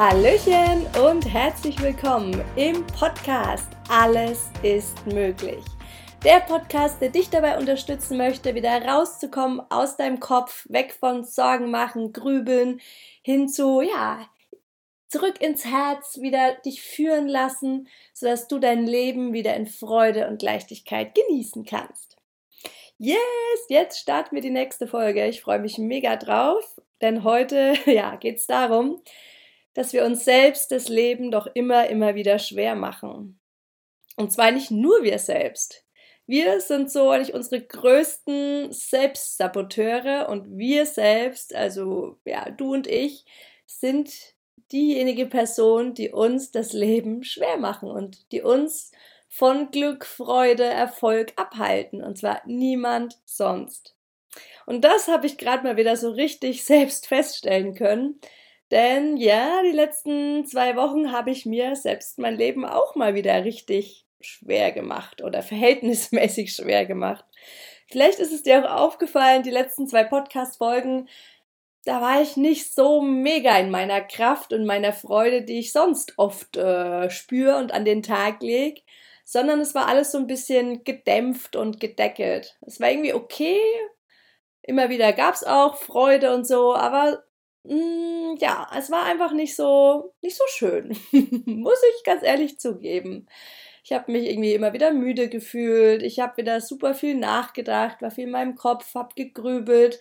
Hallöchen und herzlich willkommen im Podcast Alles ist möglich. Der Podcast, der dich dabei unterstützen möchte, wieder rauszukommen aus deinem Kopf, weg von Sorgen machen, grübeln, hin zu, ja, zurück ins Herz, wieder dich führen lassen, sodass du dein Leben wieder in Freude und Leichtigkeit genießen kannst. Yes, jetzt starten wir die nächste Folge. Ich freue mich mega drauf, denn heute, ja, geht's darum, dass wir uns selbst das Leben doch immer, immer wieder schwer machen. Und zwar nicht nur wir selbst. Wir sind so eigentlich unsere größten Selbstsaboteure und wir selbst, also ja, du und ich, sind diejenige Person, die uns das Leben schwer machen und die uns von Glück, Freude, Erfolg abhalten. Und zwar niemand sonst. Und das habe ich gerade mal wieder so richtig selbst feststellen können, denn ja, die letzten zwei Wochen habe ich mir selbst mein Leben auch mal wieder richtig schwer gemacht oder verhältnismäßig schwer gemacht. Vielleicht ist es dir auch aufgefallen, die letzten zwei Podcast-Folgen, da war ich nicht so mega in meiner Kraft und meiner Freude, die ich sonst oft äh, spüre und an den Tag lege, sondern es war alles so ein bisschen gedämpft und gedeckelt. Es war irgendwie okay. Immer wieder gab es auch Freude und so, aber Mm, ja, es war einfach nicht so, nicht so schön. Muss ich ganz ehrlich zugeben. Ich habe mich irgendwie immer wieder müde gefühlt. Ich habe wieder super viel nachgedacht, war viel in meinem Kopf, habe gegrübelt.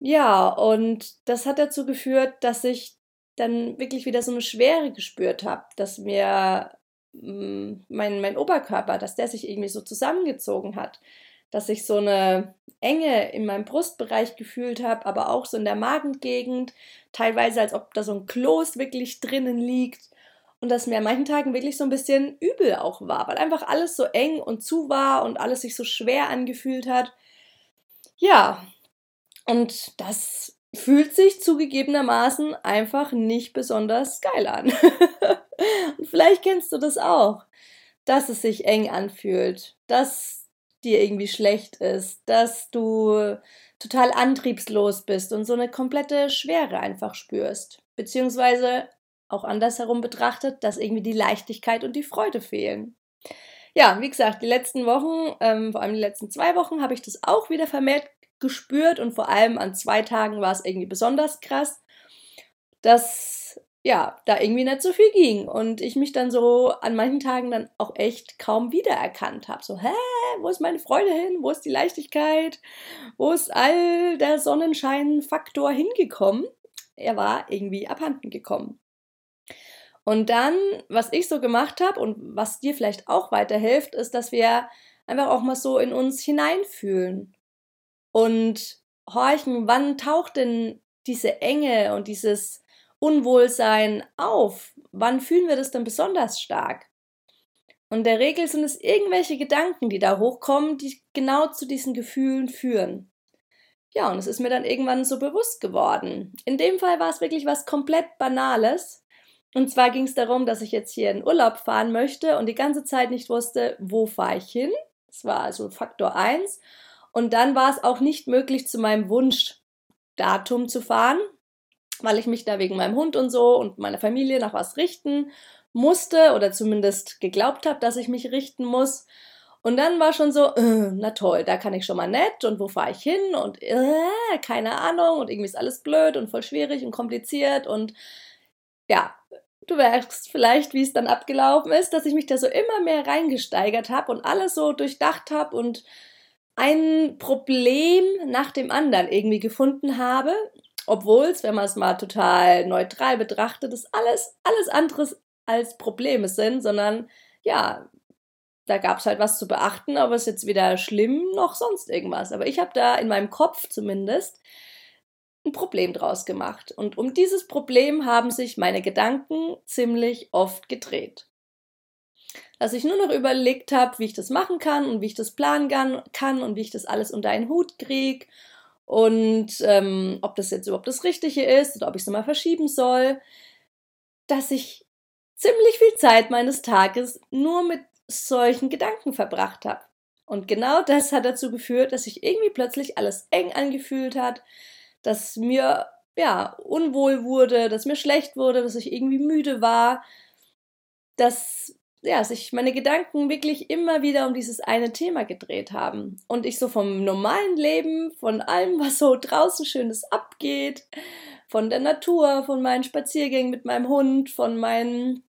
Ja, und das hat dazu geführt, dass ich dann wirklich wieder so eine Schwere gespürt habe, dass mir mm, mein, mein Oberkörper, dass der sich irgendwie so zusammengezogen hat dass ich so eine Enge in meinem Brustbereich gefühlt habe, aber auch so in der Magengegend, teilweise als ob da so ein Kloß wirklich drinnen liegt und dass mir an manchen Tagen wirklich so ein bisschen übel auch war, weil einfach alles so eng und zu war und alles sich so schwer angefühlt hat. Ja, und das fühlt sich zugegebenermaßen einfach nicht besonders geil an. und vielleicht kennst du das auch, dass es sich eng anfühlt, dass dir irgendwie schlecht ist, dass du total antriebslos bist und so eine komplette Schwere einfach spürst. Beziehungsweise auch andersherum betrachtet, dass irgendwie die Leichtigkeit und die Freude fehlen. Ja, wie gesagt, die letzten Wochen, ähm, vor allem die letzten zwei Wochen, habe ich das auch wieder vermehrt gespürt und vor allem an zwei Tagen war es irgendwie besonders krass, dass ja, da irgendwie nicht so viel ging und ich mich dann so an manchen Tagen dann auch echt kaum wiedererkannt habe. So, hä, wo ist meine Freude hin? Wo ist die Leichtigkeit? Wo ist all der Sonnenscheinfaktor hingekommen? Er war irgendwie abhanden gekommen. Und dann, was ich so gemacht habe und was dir vielleicht auch weiterhilft, ist, dass wir einfach auch mal so in uns hineinfühlen und horchen, wann taucht denn diese Enge und dieses Unwohlsein auf? Wann fühlen wir das denn besonders stark? Und in der Regel sind es irgendwelche Gedanken, die da hochkommen, die genau zu diesen Gefühlen führen. Ja, und es ist mir dann irgendwann so bewusst geworden. In dem Fall war es wirklich was komplett Banales. Und zwar ging es darum, dass ich jetzt hier in Urlaub fahren möchte und die ganze Zeit nicht wusste, wo fahre ich hin. Das war also Faktor 1. Und dann war es auch nicht möglich, zu meinem Wunschdatum zu fahren, weil ich mich da wegen meinem Hund und so und meiner Familie nach was richten musste oder zumindest geglaubt habe, dass ich mich richten muss. Und dann war schon so, äh, na toll, da kann ich schon mal nett und wo fahre ich hin und äh, keine Ahnung und irgendwie ist alles blöd und voll schwierig und kompliziert und ja, du merkst vielleicht, wie es dann abgelaufen ist, dass ich mich da so immer mehr reingesteigert habe und alles so durchdacht habe und ein Problem nach dem anderen irgendwie gefunden habe obwohl es, wenn man es mal total neutral betrachtet, ist alles, alles anderes als Probleme sind, sondern ja, da gab es halt was zu beachten, aber es ist jetzt weder schlimm noch sonst irgendwas. Aber ich habe da in meinem Kopf zumindest ein Problem draus gemacht. Und um dieses Problem haben sich meine Gedanken ziemlich oft gedreht. Dass ich nur noch überlegt habe, wie ich das machen kann und wie ich das planen kann und wie ich das alles unter einen Hut kriege und ähm, ob das jetzt überhaupt das Richtige ist oder ob ich es nochmal verschieben soll, dass ich ziemlich viel Zeit meines Tages nur mit solchen Gedanken verbracht habe. Und genau das hat dazu geführt, dass sich irgendwie plötzlich alles eng angefühlt hat, dass mir ja, unwohl wurde, dass mir schlecht wurde, dass ich irgendwie müde war, dass ja, sich meine Gedanken wirklich immer wieder um dieses eine Thema gedreht haben. Und ich so vom normalen Leben, von allem, was so draußen Schönes abgeht, von der Natur, von meinen Spaziergängen mit meinem Hund, von meinen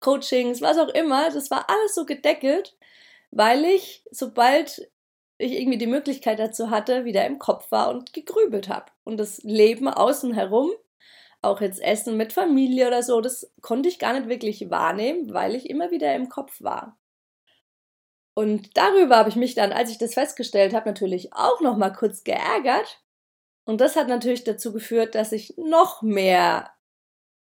Coachings, was auch immer, das war alles so gedeckelt, weil ich, sobald ich irgendwie die Möglichkeit dazu hatte, wieder im Kopf war und gegrübelt habe. Und das Leben außen herum auch jetzt Essen mit Familie oder so, das konnte ich gar nicht wirklich wahrnehmen, weil ich immer wieder im Kopf war. Und darüber habe ich mich dann, als ich das festgestellt habe, natürlich auch noch mal kurz geärgert. Und das hat natürlich dazu geführt, dass ich noch mehr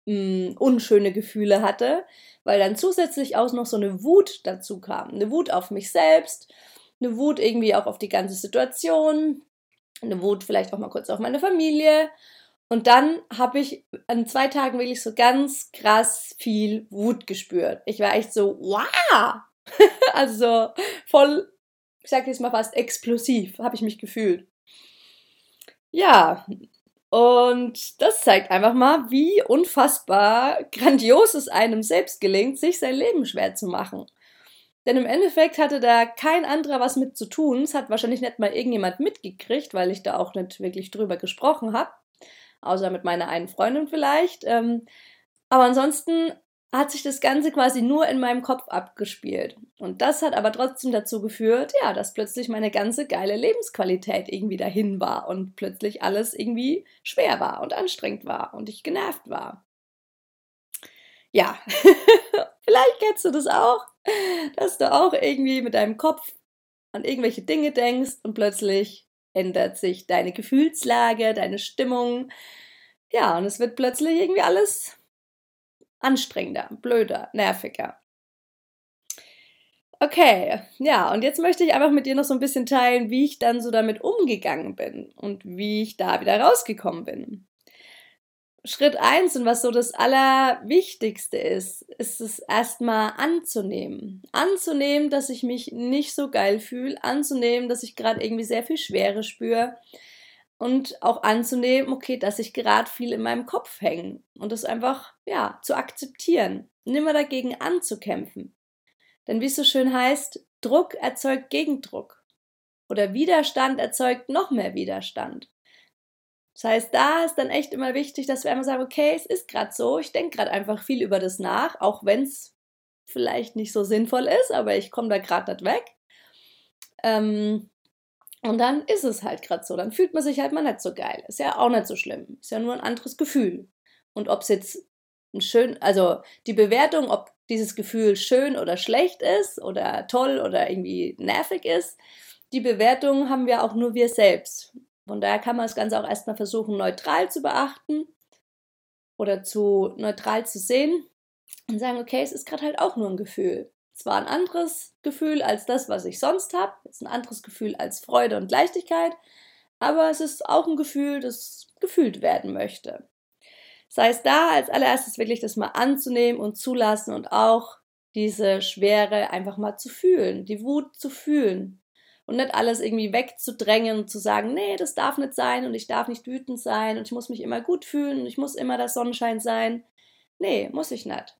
mh, hm, unschöne Gefühle hatte, weil dann zusätzlich auch noch so eine Wut dazu kam. Eine Wut auf mich selbst, eine Wut irgendwie auch auf die ganze Situation, eine Wut vielleicht auch mal kurz auf meine Familie und dann habe ich an zwei Tagen wirklich so ganz krass viel Wut gespürt. Ich war echt so, wow! also voll, ich sag jetzt mal fast explosiv, habe ich mich gefühlt. Ja, und das zeigt einfach mal, wie unfassbar grandios es einem selbst gelingt, sich sein Leben schwer zu machen. Denn im Endeffekt hatte da kein anderer was mit zu tun. Es hat wahrscheinlich nicht mal irgendjemand mitgekriegt, weil ich da auch nicht wirklich drüber gesprochen habe außer mit meiner einen Freundin vielleicht. Ähm, aber ansonsten hat sich das Ganze quasi nur in meinem Kopf abgespielt. Und das hat aber trotzdem dazu geführt, ja, dass plötzlich meine ganze geile Lebensqualität irgendwie dahin war und plötzlich alles irgendwie schwer war und anstrengend war und ich genervt war. Ja, vielleicht kennst du das auch, dass du auch irgendwie mit deinem Kopf an irgendwelche Dinge denkst und plötzlich ändert sich deine Gefühlslage, deine Stimmung. Ja, und es wird plötzlich irgendwie alles anstrengender, blöder, nerviger. Okay, ja, und jetzt möchte ich einfach mit dir noch so ein bisschen teilen, wie ich dann so damit umgegangen bin und wie ich da wieder rausgekommen bin. Schritt eins und was so das Allerwichtigste ist, ist es erstmal anzunehmen. Anzunehmen, dass ich mich nicht so geil fühle, anzunehmen, dass ich gerade irgendwie sehr viel Schwere spüre und auch anzunehmen, okay, dass ich gerade viel in meinem Kopf hänge und das einfach, ja, zu akzeptieren, nimmer dagegen anzukämpfen. Denn wie es so schön heißt, Druck erzeugt Gegendruck oder Widerstand erzeugt noch mehr Widerstand. Das heißt, da ist dann echt immer wichtig, dass wir einmal sagen, okay, es ist gerade so, ich denke gerade einfach viel über das nach, auch wenn es vielleicht nicht so sinnvoll ist, aber ich komme da gerade nicht weg. Ähm, und dann ist es halt gerade so. Dann fühlt man sich halt mal nicht so geil. Ist ja auch nicht so schlimm. Ist ja nur ein anderes Gefühl. Und ob es jetzt ein schön, also die Bewertung, ob dieses Gefühl schön oder schlecht ist oder toll oder irgendwie nervig ist, die Bewertung haben wir auch nur wir selbst. Von daher kann man das Ganze auch erstmal versuchen, neutral zu beachten oder zu neutral zu sehen und sagen, okay, es ist gerade halt auch nur ein Gefühl. Zwar ein anderes Gefühl als das, was ich sonst habe, ist ein anderes Gefühl als Freude und Leichtigkeit, aber es ist auch ein Gefühl, das gefühlt werden möchte. Das heißt, da als allererstes wirklich das mal anzunehmen und zulassen und auch diese Schwere einfach mal zu fühlen, die Wut zu fühlen, und nicht alles irgendwie wegzudrängen und zu sagen, nee, das darf nicht sein und ich darf nicht wütend sein und ich muss mich immer gut fühlen und ich muss immer der Sonnenschein sein. Nee, muss ich nicht.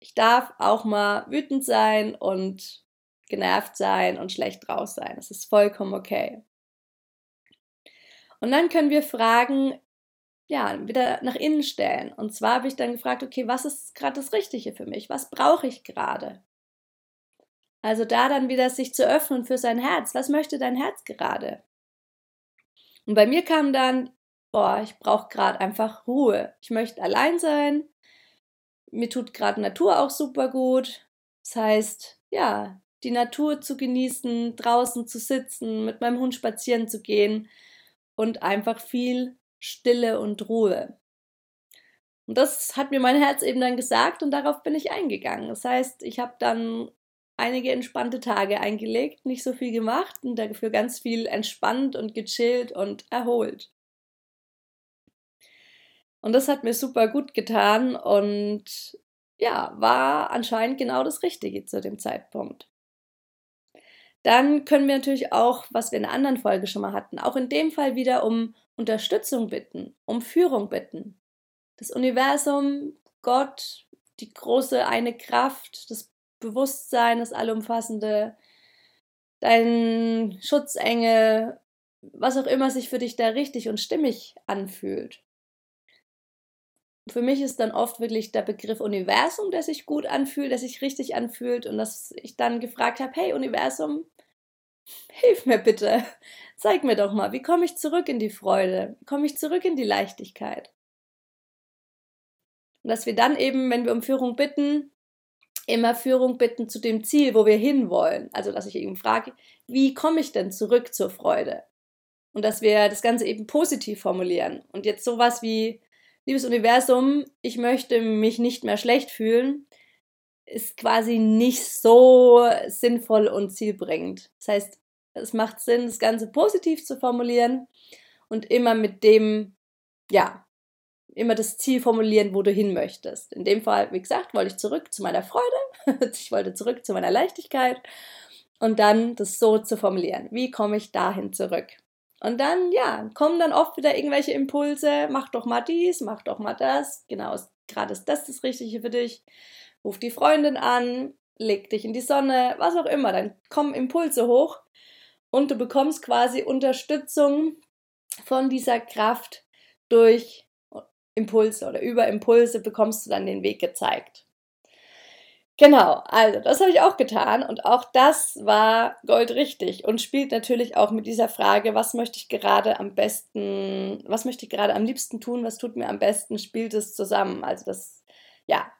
Ich darf auch mal wütend sein und genervt sein und schlecht draus sein. Das ist vollkommen okay. Und dann können wir Fragen, ja, wieder nach innen stellen. Und zwar habe ich dann gefragt, okay, was ist gerade das Richtige für mich? Was brauche ich gerade? Also da dann wieder sich zu öffnen für sein Herz. Was möchte dein Herz gerade? Und bei mir kam dann, boah, ich brauche gerade einfach Ruhe. Ich möchte allein sein. Mir tut gerade Natur auch super gut. Das heißt, ja, die Natur zu genießen, draußen zu sitzen, mit meinem Hund spazieren zu gehen und einfach viel Stille und Ruhe. Und das hat mir mein Herz eben dann gesagt und darauf bin ich eingegangen. Das heißt, ich habe dann einige entspannte Tage eingelegt, nicht so viel gemacht und dafür ganz viel entspannt und gechillt und erholt. Und das hat mir super gut getan und ja, war anscheinend genau das Richtige zu dem Zeitpunkt. Dann können wir natürlich auch, was wir in einer anderen Folge schon mal hatten, auch in dem Fall wieder um Unterstützung bitten, um Führung bitten. Das Universum, Gott, die große eine Kraft, das Bewusstsein, das Allumfassende, dein Schutzengel, was auch immer sich für dich da richtig und stimmig anfühlt. Für mich ist dann oft wirklich der Begriff Universum, der sich gut anfühlt, der sich richtig anfühlt und dass ich dann gefragt habe, hey Universum, hilf mir bitte, zeig mir doch mal, wie komme ich zurück in die Freude, wie komme ich zurück in die Leichtigkeit. Und dass wir dann eben, wenn wir um Führung bitten, immer Führung bitten zu dem Ziel, wo wir hinwollen. Also, dass ich eben frage, wie komme ich denn zurück zur Freude? Und dass wir das Ganze eben positiv formulieren. Und jetzt sowas wie, liebes Universum, ich möchte mich nicht mehr schlecht fühlen, ist quasi nicht so sinnvoll und zielbringend. Das heißt, es macht Sinn, das Ganze positiv zu formulieren und immer mit dem, ja, immer das Ziel formulieren, wo du hin möchtest. In dem Fall, wie gesagt, wollte ich zurück zu meiner Freude, ich wollte zurück zu meiner Leichtigkeit und dann das so zu formulieren. Wie komme ich dahin zurück? Und dann, ja, kommen dann oft wieder irgendwelche Impulse, mach doch mal dies, mach doch mal das, genau, gerade ist das das Richtige für dich. Ruf die Freundin an, leg dich in die Sonne, was auch immer, dann kommen Impulse hoch und du bekommst quasi Unterstützung von dieser Kraft durch Impulse oder über Impulse bekommst du dann den Weg gezeigt. Genau, also das habe ich auch getan und auch das war goldrichtig und spielt natürlich auch mit dieser Frage, was möchte ich gerade am besten, was möchte ich gerade am liebsten tun, was tut mir am besten, spielt es zusammen. Also das, ja,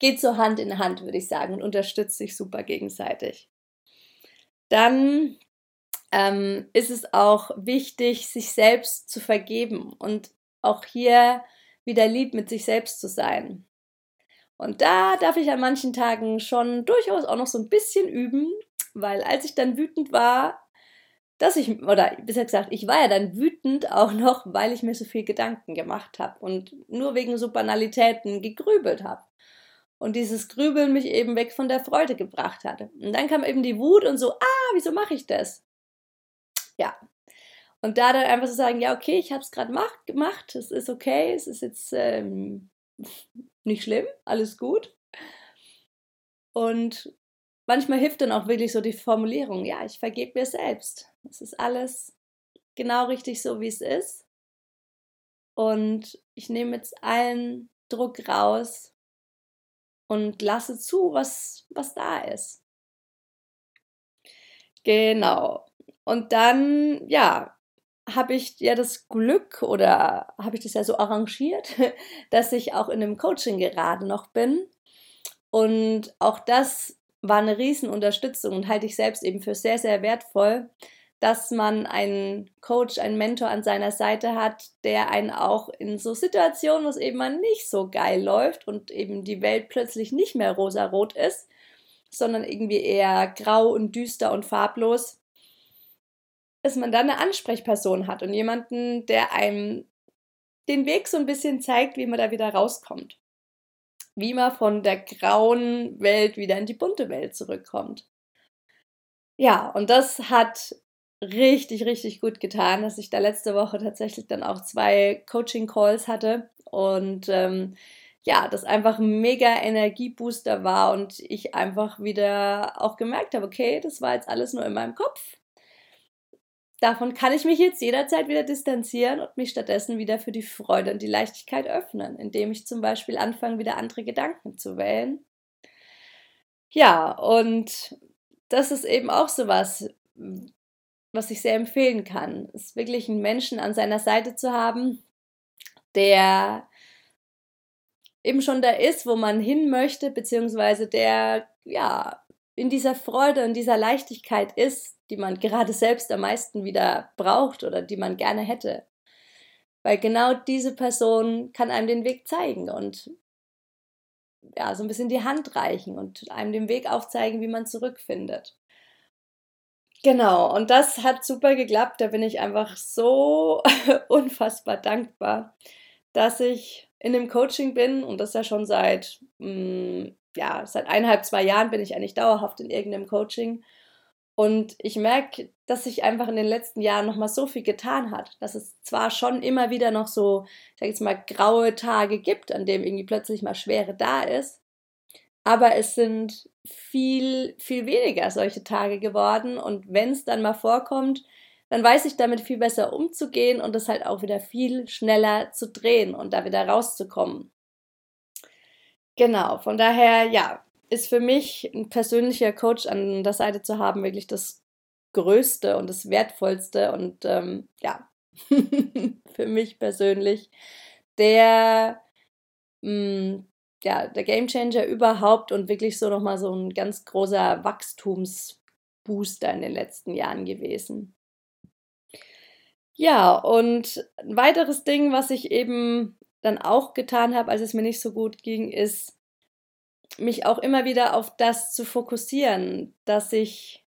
geht so Hand in Hand, würde ich sagen, und unterstützt sich super gegenseitig. Dann ähm, ist es auch wichtig, sich selbst zu vergeben und auch hier wieder lieb mit sich selbst zu sein. Und da darf ich an manchen Tagen schon durchaus auch noch so ein bisschen üben, weil als ich dann wütend war, dass ich, oder besser gesagt, ich war ja dann wütend auch noch, weil ich mir so viel Gedanken gemacht habe und nur wegen so Banalitäten gegrübelt habe. Und dieses Grübeln mich eben weg von der Freude gebracht hatte. Und dann kam eben die Wut und so, ah, wieso mache ich das? Ja, und da dann einfach zu so sagen, ja, okay, ich habe es gerade gemacht, es ist okay, es ist jetzt ähm, nicht schlimm, alles gut. Und manchmal hilft dann auch wirklich so die Formulierung, ja, ich vergebe mir selbst. Es ist alles genau richtig so, wie es ist. Und ich nehme jetzt allen Druck raus und lasse zu, was, was da ist. Genau. Und dann, ja, habe ich ja das Glück oder habe ich das ja so arrangiert, dass ich auch in einem Coaching gerade noch bin. Und auch das war eine Riesenunterstützung und halte ich selbst eben für sehr, sehr wertvoll, dass man einen Coach, einen Mentor an seiner Seite hat, der einen auch in so Situationen, wo es eben mal nicht so geil läuft und eben die Welt plötzlich nicht mehr rosarot ist, sondern irgendwie eher grau und düster und farblos, dass man dann eine Ansprechperson hat und jemanden, der einem den Weg so ein bisschen zeigt, wie man da wieder rauskommt. Wie man von der grauen Welt wieder in die bunte Welt zurückkommt. Ja, und das hat richtig, richtig gut getan, dass ich da letzte Woche tatsächlich dann auch zwei Coaching-Calls hatte und ähm, ja, das einfach ein mega Energiebooster war und ich einfach wieder auch gemerkt habe, okay, das war jetzt alles nur in meinem Kopf Davon kann ich mich jetzt jederzeit wieder distanzieren und mich stattdessen wieder für die Freude und die Leichtigkeit öffnen, indem ich zum Beispiel anfange, wieder andere Gedanken zu wählen. Ja, und das ist eben auch so was, was ich sehr empfehlen kann, ist wirklich einen Menschen an seiner Seite zu haben, der eben schon da ist, wo man hin möchte, beziehungsweise der ja in dieser Freude und dieser Leichtigkeit ist, die man gerade selbst am meisten wieder braucht oder die man gerne hätte. Weil genau diese Person kann einem den Weg zeigen und ja, so ein bisschen die Hand reichen und einem den Weg aufzeigen, wie man zurückfindet. Genau, und das hat super geklappt. Da bin ich einfach so unfassbar dankbar, dass ich in dem Coaching bin und das ja schon seit, mh, mm, ja, seit eineinhalb, zwei Jahren bin ich eigentlich dauerhaft in irgendeinem Coaching Und ich merke, dass sich einfach in den letzten Jahren nochmal so viel getan hat, dass es zwar schon immer wieder noch so, ich sag jetzt mal, graue Tage gibt, an dem irgendwie plötzlich mal Schwere da ist, aber es sind viel, viel weniger solche Tage geworden. Und wenn es dann mal vorkommt, dann weiß ich damit viel besser umzugehen und es halt auch wieder viel schneller zu drehen und da wieder rauszukommen. Genau, von daher, ja, ist für mich ein persönlicher Coach an der Seite zu haben wirklich das Größte und das Wertvollste und ähm, ja, für mich persönlich der, mh, mm, ja, der Gamechanger überhaupt und wirklich so nochmal so ein ganz großer Wachstumsbooster in den letzten Jahren gewesen. Ja, und ein weiteres Ding, was ich eben dann auch getan habe, als es mir nicht so gut ging, ist, mich auch immer wieder auf das zu fokussieren, dass ich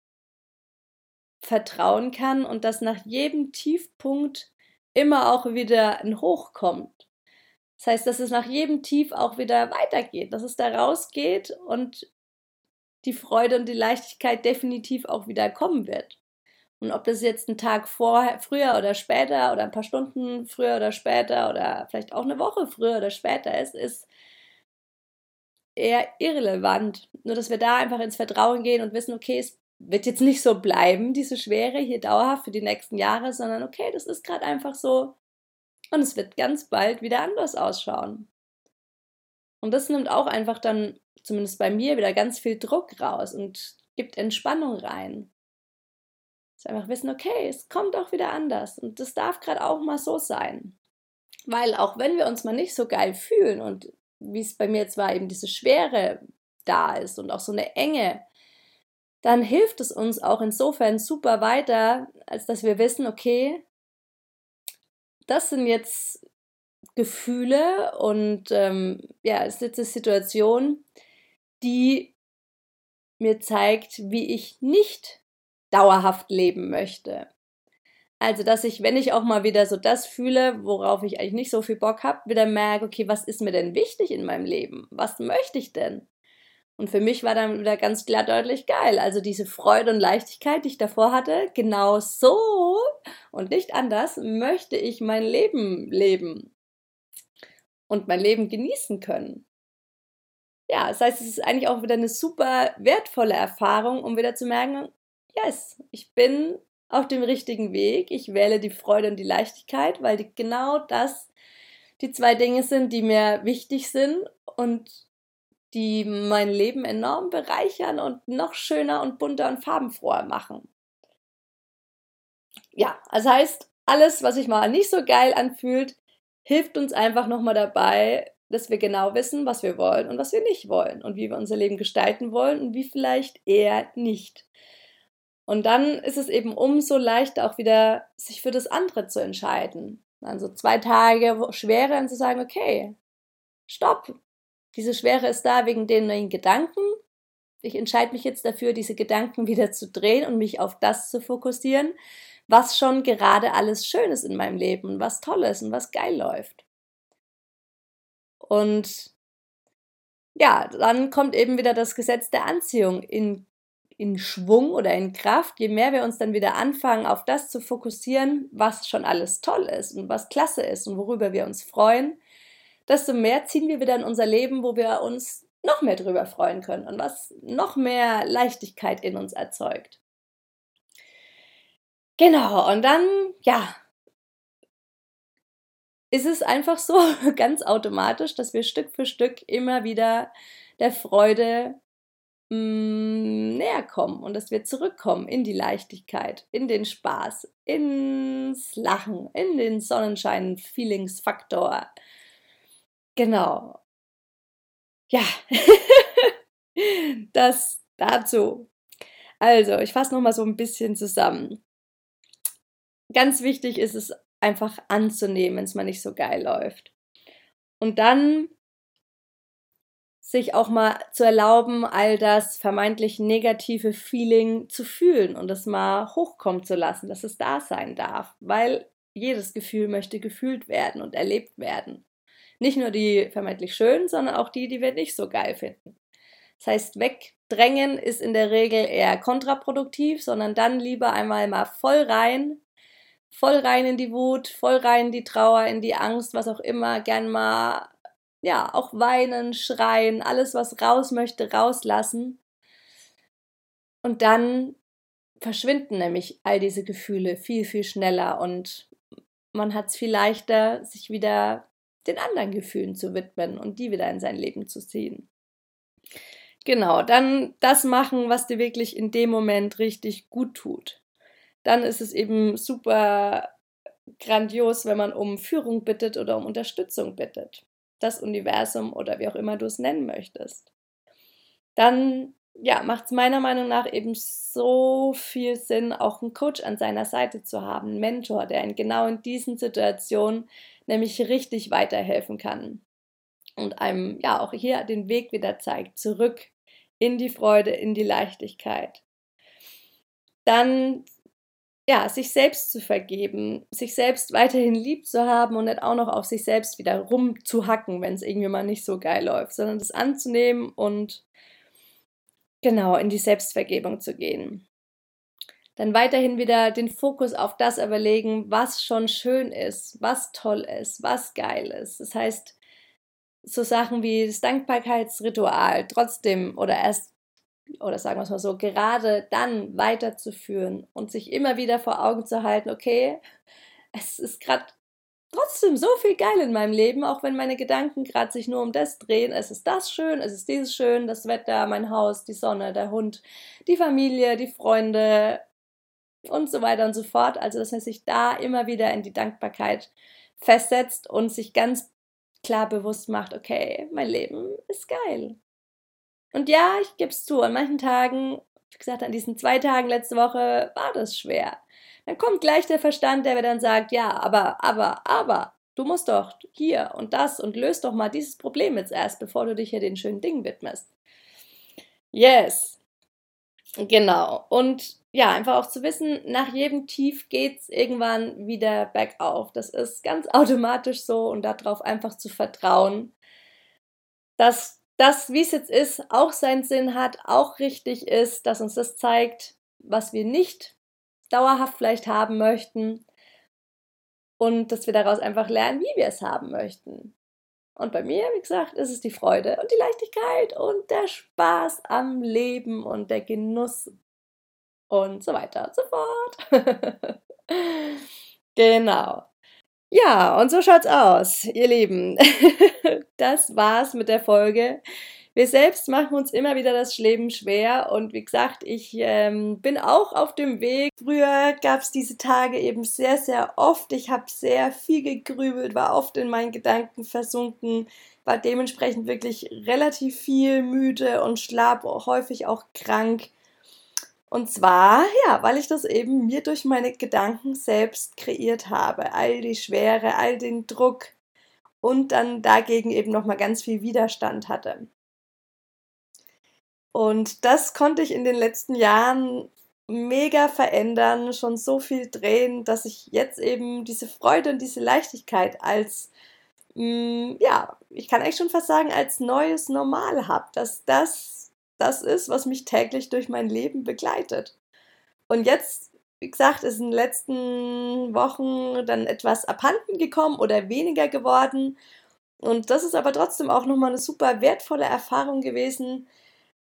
vertrauen kann und dass nach jedem Tiefpunkt immer auch wieder ein Hoch kommt. Das heißt, dass es nach jedem Tief auch wieder weitergeht, dass es da rausgeht und die Freude und die Leichtigkeit definitiv auch wieder kommen wird. Und ob das jetzt ein Tag vorher, früher oder später oder ein paar Stunden früher oder später oder vielleicht auch eine Woche früher oder später ist, ist eher irrelevant. Nur, dass wir da einfach ins Vertrauen gehen und wissen, okay, es wird jetzt nicht so bleiben, diese Schwere hier dauerhaft für die nächsten Jahre, sondern okay, das ist gerade einfach so und es wird ganz bald wieder anders ausschauen. Und das nimmt auch einfach dann, zumindest bei mir, wieder ganz viel Druck raus und gibt Entspannung rein. Dass einfach wissen, okay, es kommt auch wieder anders und das darf gerade auch mal so sein. Weil auch wenn wir uns mal nicht so geil fühlen und wie es bei mir jetzt war, eben diese Schwere da ist und auch so eine Enge, dann hilft es uns auch insofern super weiter, als dass wir wissen, okay, das sind jetzt Gefühle und ähm, ja, es ist jetzt eine Situation, die mir zeigt, wie ich nicht dauerhaft leben möchte. Also, dass ich, wenn ich auch mal wieder so das fühle, worauf ich eigentlich nicht so viel Bock habe, wieder merke, okay, was ist mir denn wichtig in meinem Leben? Was möchte ich denn? Und für mich war dann wieder ganz klar deutlich geil. Also diese Freude und Leichtigkeit, die ich davor hatte, genau so und nicht anders möchte ich mein Leben leben und mein Leben genießen können. Ja, das heißt, es ist eigentlich auch wieder eine super wertvolle Erfahrung, um wieder zu merken, yes, ich bin auf dem richtigen Weg. Ich wähle die Freude und die Leichtigkeit, weil die, genau das die zwei Dinge sind, die mir wichtig sind und die mein Leben enorm bereichern und noch schöner und bunter und farbenfroher machen. Ja, das heißt, alles, was sich mal nicht so geil anfühlt, hilft uns einfach nochmal dabei, dass wir genau wissen, was wir wollen und was wir nicht wollen und wie wir unser Leben gestalten wollen und wie vielleicht eher nicht. Und dann ist es eben umso leichter auch wieder, sich für das andere zu entscheiden. Also zwei Tage Schwere und zu sagen, okay, stopp. Diese Schwere ist da wegen den neuen Gedanken. Ich entscheide mich jetzt dafür, diese Gedanken wieder zu drehen und mich auf das zu fokussieren, was schon gerade alles Schönes in meinem Leben, was Tolles und was geil läuft. Und ja, dann kommt eben wieder das Gesetz der Anziehung in in Schwung oder in Kraft, je mehr wir uns dann wieder anfangen, auf das zu fokussieren, was schon alles toll ist und was klasse ist und worüber wir uns freuen, desto mehr ziehen wir wieder in unser Leben, wo wir uns noch mehr drüber freuen können und was noch mehr Leichtigkeit in uns erzeugt. Genau, und dann, ja, ist es einfach so ganz automatisch, dass wir Stück für Stück immer wieder der Freude mm, näher kommen und dass wir zurückkommen in die Leichtigkeit, in den Spaß, ins Lachen, in den Sonnenschein-Feelingsfaktor. Genau. Ja, das dazu. Also, ich fasse nochmal so ein bisschen zusammen. Ganz wichtig ist es einfach anzunehmen, wenn es mal nicht so geil läuft. Und dann sich auch mal zu erlauben, all das vermeintlich negative Feeling zu fühlen und es mal hochkommen zu lassen, dass es da sein darf, weil jedes Gefühl möchte gefühlt werden und erlebt werden. Nicht nur die vermeintlich schönen, sondern auch die, die wir nicht so geil finden. Das heißt, wegdrängen ist in der Regel eher kontraproduktiv, sondern dann lieber einmal mal voll rein, voll rein in die Wut, voll rein in die Trauer, in die Angst, was auch immer, gern mal, ja, auch weinen, schreien, alles, was raus möchte, rauslassen. Und dann verschwinden nämlich all diese Gefühle viel, viel schneller und man hat es viel leichter, sich wieder den anderen Gefühlen zu widmen und die wieder in sein Leben zu ziehen. Genau, dann das machen, was dir wirklich in dem Moment richtig gut tut. Dann ist es eben super grandios, wenn man um Führung bittet oder um Unterstützung bittet. Das Universum oder wie auch immer du es nennen möchtest. Dann ja, macht es meiner Meinung nach eben so viel Sinn, auch einen Coach an seiner Seite zu haben, einen Mentor, der in genau in diesen Situationen nämlich richtig weiterhelfen kann und einem ja auch hier den Weg wieder zeigt, zurück in die Freude, in die Leichtigkeit. Dann ja, sich selbst zu vergeben, sich selbst weiterhin lieb zu haben und nicht auch noch auf sich selbst wieder rumzuhacken, wenn es irgendwie mal nicht so geil läuft, sondern das anzunehmen und genau in die Selbstvergebung zu gehen. Dann weiterhin wieder den Fokus auf das überlegen, was schon schön ist, was toll ist, was geil ist. Das heißt, so Sachen wie das Dankbarkeitsritual trotzdem oder erst oder sagen wir es mal so, gerade dann weiterzuführen und sich immer wieder vor Augen zu halten, okay, es ist gerade trotzdem so viel geil in meinem Leben, auch wenn meine Gedanken gerade sich nur um das drehen. Es ist das schön, es ist dieses schön, das Wetter, mein Haus, die Sonne, der Hund, die Familie, die Freunde und so weiter und so fort. Also, dass man sich da immer wieder in die Dankbarkeit festsetzt und sich ganz klar bewusst macht, okay, mein Leben ist geil. Und ja, ich gebe es zu, an manchen Tagen, wie gesagt, an diesen zwei Tagen letzte Woche war das schwer. Dann kommt gleich der Verstand, der mir dann sagt, ja, aber, aber, aber, du musst doch hier und das und löst doch mal dieses Problem jetzt erst, bevor du dich hier den schönen Dingen widmest. Yes. Genau. Und ja, einfach auch zu wissen, nach jedem Tief geht's irgendwann wieder bergauf. Das ist ganz automatisch so und darauf einfach zu vertrauen, dass das, wie es jetzt ist, auch seinen Sinn hat, auch richtig ist, dass uns das zeigt, was wir nicht dauerhaft vielleicht haben möchten und dass wir daraus einfach lernen, wie wir es haben möchten. Und bei mir, wie gesagt, ist es die Freude und die Leichtigkeit und der Spaß am Leben und der Genuss und so weiter und so fort. genau. Ja, und so schaut's aus, ihr Lieben. das war's mit der Folge. Wir selbst machen uns immer wieder das Leben schwer und wie gesagt, ich ähm, bin auch auf dem Weg. Früher gab's diese Tage eben sehr, sehr oft. Ich habe sehr viel gegrübelt, war oft in meinen Gedanken versunken, war dementsprechend wirklich relativ viel müde und schlaf häufig auch krank. Und zwar, ja, weil ich das eben mir durch meine Gedanken selbst kreiert habe. All die Schwere, all den Druck und dann dagegen eben nochmal ganz viel Widerstand hatte. Und das konnte ich in den letzten Jahren mega verändern, schon so viel drehen, dass ich jetzt eben diese Freude und diese Leichtigkeit als, mh, mm, ja, ich kann eigentlich schon fast sagen, als neues Normal habe, dass das das ist, was mich täglich durch mein Leben begleitet. Und jetzt, wie gesagt, ist in den letzten Wochen dann etwas abhanden gekommen oder weniger geworden. Und das ist aber trotzdem auch nochmal eine super wertvolle Erfahrung gewesen,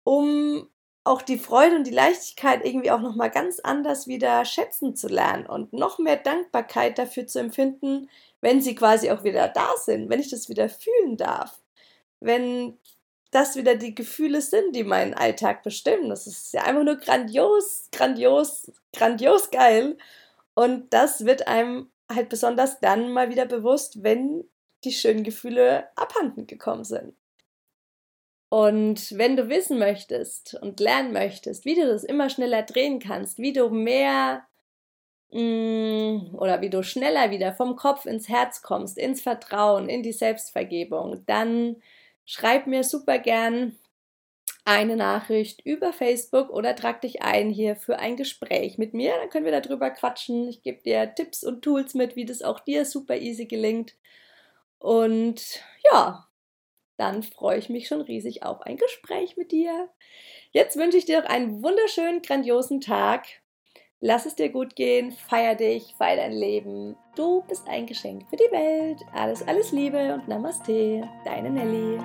um auch die Freude und die Leichtigkeit irgendwie auch nochmal ganz anders wieder schätzen zu lernen und noch mehr Dankbarkeit dafür zu empfinden, wenn sie quasi auch wieder da sind, wenn ich das wieder fühlen darf. Wenn das wieder die Gefühle sind, die meinen Alltag bestimmen. Das ist ja einfach nur grandios, grandios, grandios geil. Und das wird einem halt besonders dann mal wieder bewusst, wenn die schönen Gefühle abhanden gekommen sind. Und wenn du wissen möchtest und lernen möchtest, wie du das immer schneller drehen kannst, wie du mehr mm, oder wie du schneller wieder vom Kopf ins Herz kommst, ins Vertrauen, in die Selbstvergebung, dann schreib mir super gern eine Nachricht über Facebook oder trag dich ein hier für ein Gespräch mit mir. Dann können wir darüber quatschen. Ich gebe dir Tipps und Tools mit, wie das auch dir super easy gelingt. Und ja, dann freue ich mich schon riesig auf ein Gespräch mit dir. Jetzt wünsche ich dir noch einen wunderschönen, grandiosen Tag. Lass es dir gut gehen, feier dich, feier dein Leben. Du bist ein Geschenk für die Welt. Alles, alles Liebe und Namaste. Deine Nelly.